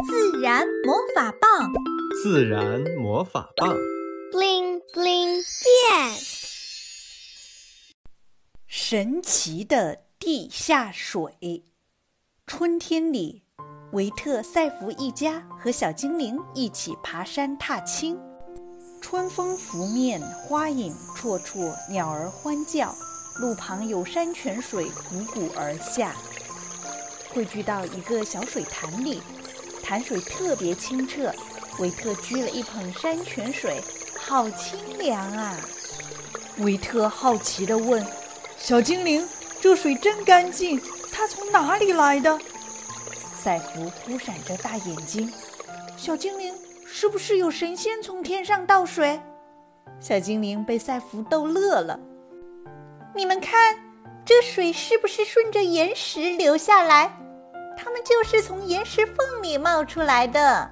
自然魔法棒，自然魔法棒，bling bling 变。神奇的地下水。春天里，维特、赛弗一家和小精灵一起爬山踏青。春风拂面，花影绰绰，鸟儿欢叫。路旁有山泉水汩汩而下，汇聚到一个小水潭里，潭水特别清澈。维特掬了一捧山泉水，好清凉啊！维特好奇地问：“小精灵，这水真干净，它从哪里来的？”赛弗忽闪着大眼睛：“小精灵，是不是有神仙从天上倒水？”小精灵被赛弗逗乐了。你们看，这水是不是顺着岩石流下来？它们就是从岩石缝里冒出来的。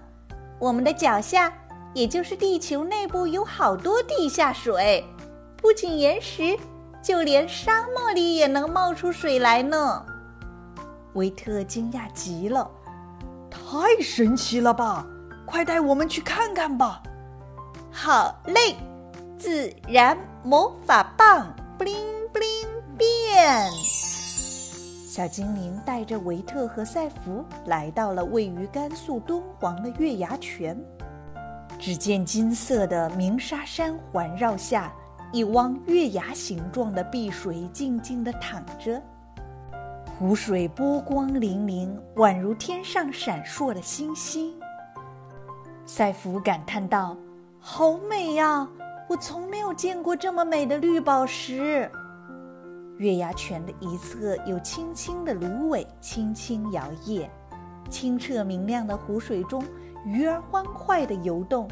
我们的脚下，也就是地球内部，有好多地下水。不仅岩石，就连沙漠里也能冒出水来呢。维特惊讶极了，太神奇了吧！快带我们去看看吧。好嘞，自然魔法棒，bling。变，小精灵带着维特和赛弗来到了位于甘肃敦煌的月牙泉。只见金色的鸣沙山环绕下，一汪月牙形状的碧水静静地淌着，湖水波光粼粼，宛如天上闪烁的星星。赛弗感叹道：“好美呀！我从没有见过这么美的绿宝石。”月牙泉的一侧有青青的芦苇轻轻摇曳，清澈明亮的湖水中，鱼儿欢快地游动。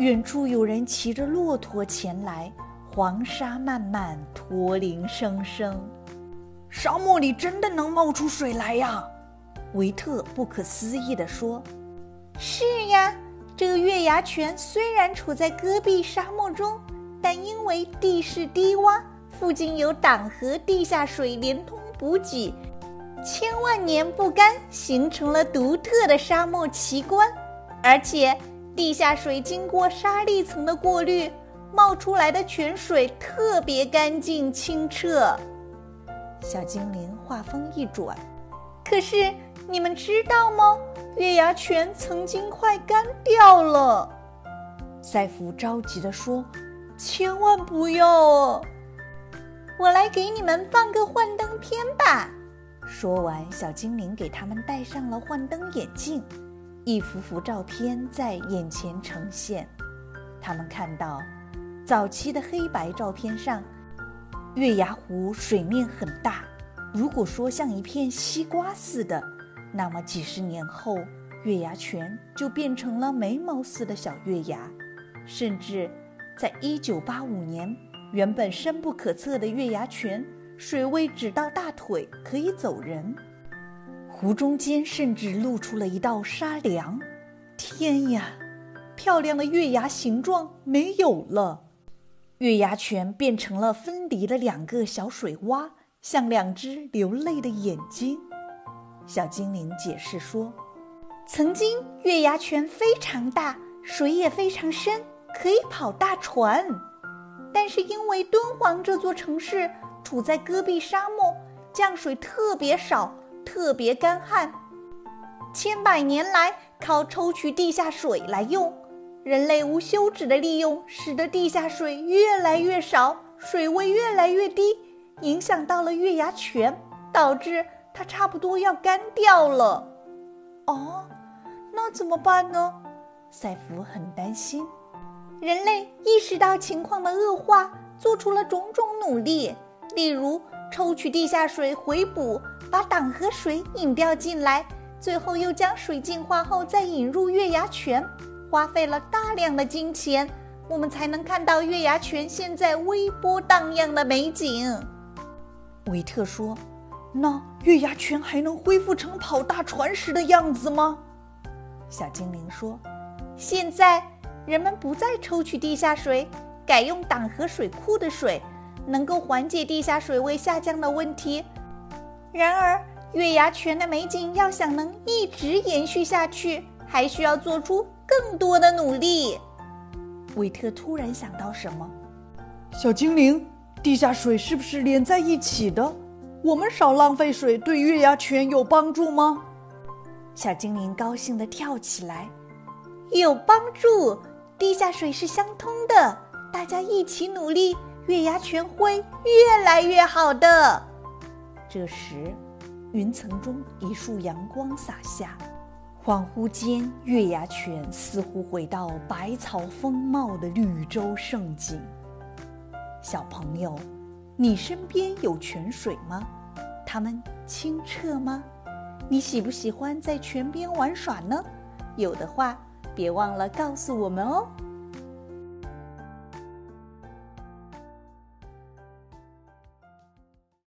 远处有人骑着骆驼前来，黄沙漫漫，驼铃声声。沙漠里真的能冒出水来呀？维特不可思议地说：“是呀，这个月牙泉虽然处在戈壁沙漠中，但因为地势低洼。”附近有党河地下水连通补给，千万年不干，形成了独特的沙漠奇观。而且，地下水经过沙砾层的过滤，冒出来的泉水特别干净清澈。小精灵话锋一转：“可是你们知道吗？月牙泉曾经快干掉了。”赛弗着急地说：“千万不要！”我来给你们放个幻灯片吧。说完，小精灵给他们戴上了幻灯眼镜，一幅幅照片在眼前呈现。他们看到，早期的黑白照片上，月牙湖水面很大。如果说像一片西瓜似的，那么几十年后，月牙泉就变成了眉毛似的小月牙。甚至，在一九八五年。原本深不可测的月牙泉，水位只到大腿，可以走人。湖中间甚至露出了一道沙梁。天呀，漂亮的月牙形状没有了，月牙泉变成了分离的两个小水洼，像两只流泪的眼睛。小精灵解释说：“曾经月牙泉非常大，水也非常深，可以跑大船。”但是因为敦煌这座城市处在戈壁沙漠，降水特别少，特别干旱，千百年来靠抽取地下水来用，人类无休止的利用，使得地下水越来越少，水位越来越低，影响到了月牙泉，导致它差不多要干掉了。哦，那怎么办呢？赛弗很担心。人类意识到情况的恶化，做出了种种努力，例如抽取地下水回补，把党河水引调进来，最后又将水净化后再引入月牙泉，花费了大量的金钱，我们才能看到月牙泉现在微波荡漾的美景。维特说：“那月牙泉还能恢复成跑大船时的样子吗？”小精灵说：“现在。”人们不再抽取地下水，改用党河水库的水，能够缓解地下水位下降的问题。然而，月牙泉的美景要想能一直延续下去，还需要做出更多的努力。维特突然想到什么，小精灵，地下水是不是连在一起的？我们少浪费水对月牙泉有帮助吗？小精灵高兴地跳起来，有帮助！地下水是相通的，大家一起努力，月牙泉会越来越好的。这时，云层中一束阳光洒下，恍惚间，月牙泉似乎回到百草丰茂的绿洲胜景。小朋友。你身边有泉水吗？它们清澈吗？你喜不喜欢在泉边玩耍呢？有的话，别忘了告诉我们哦。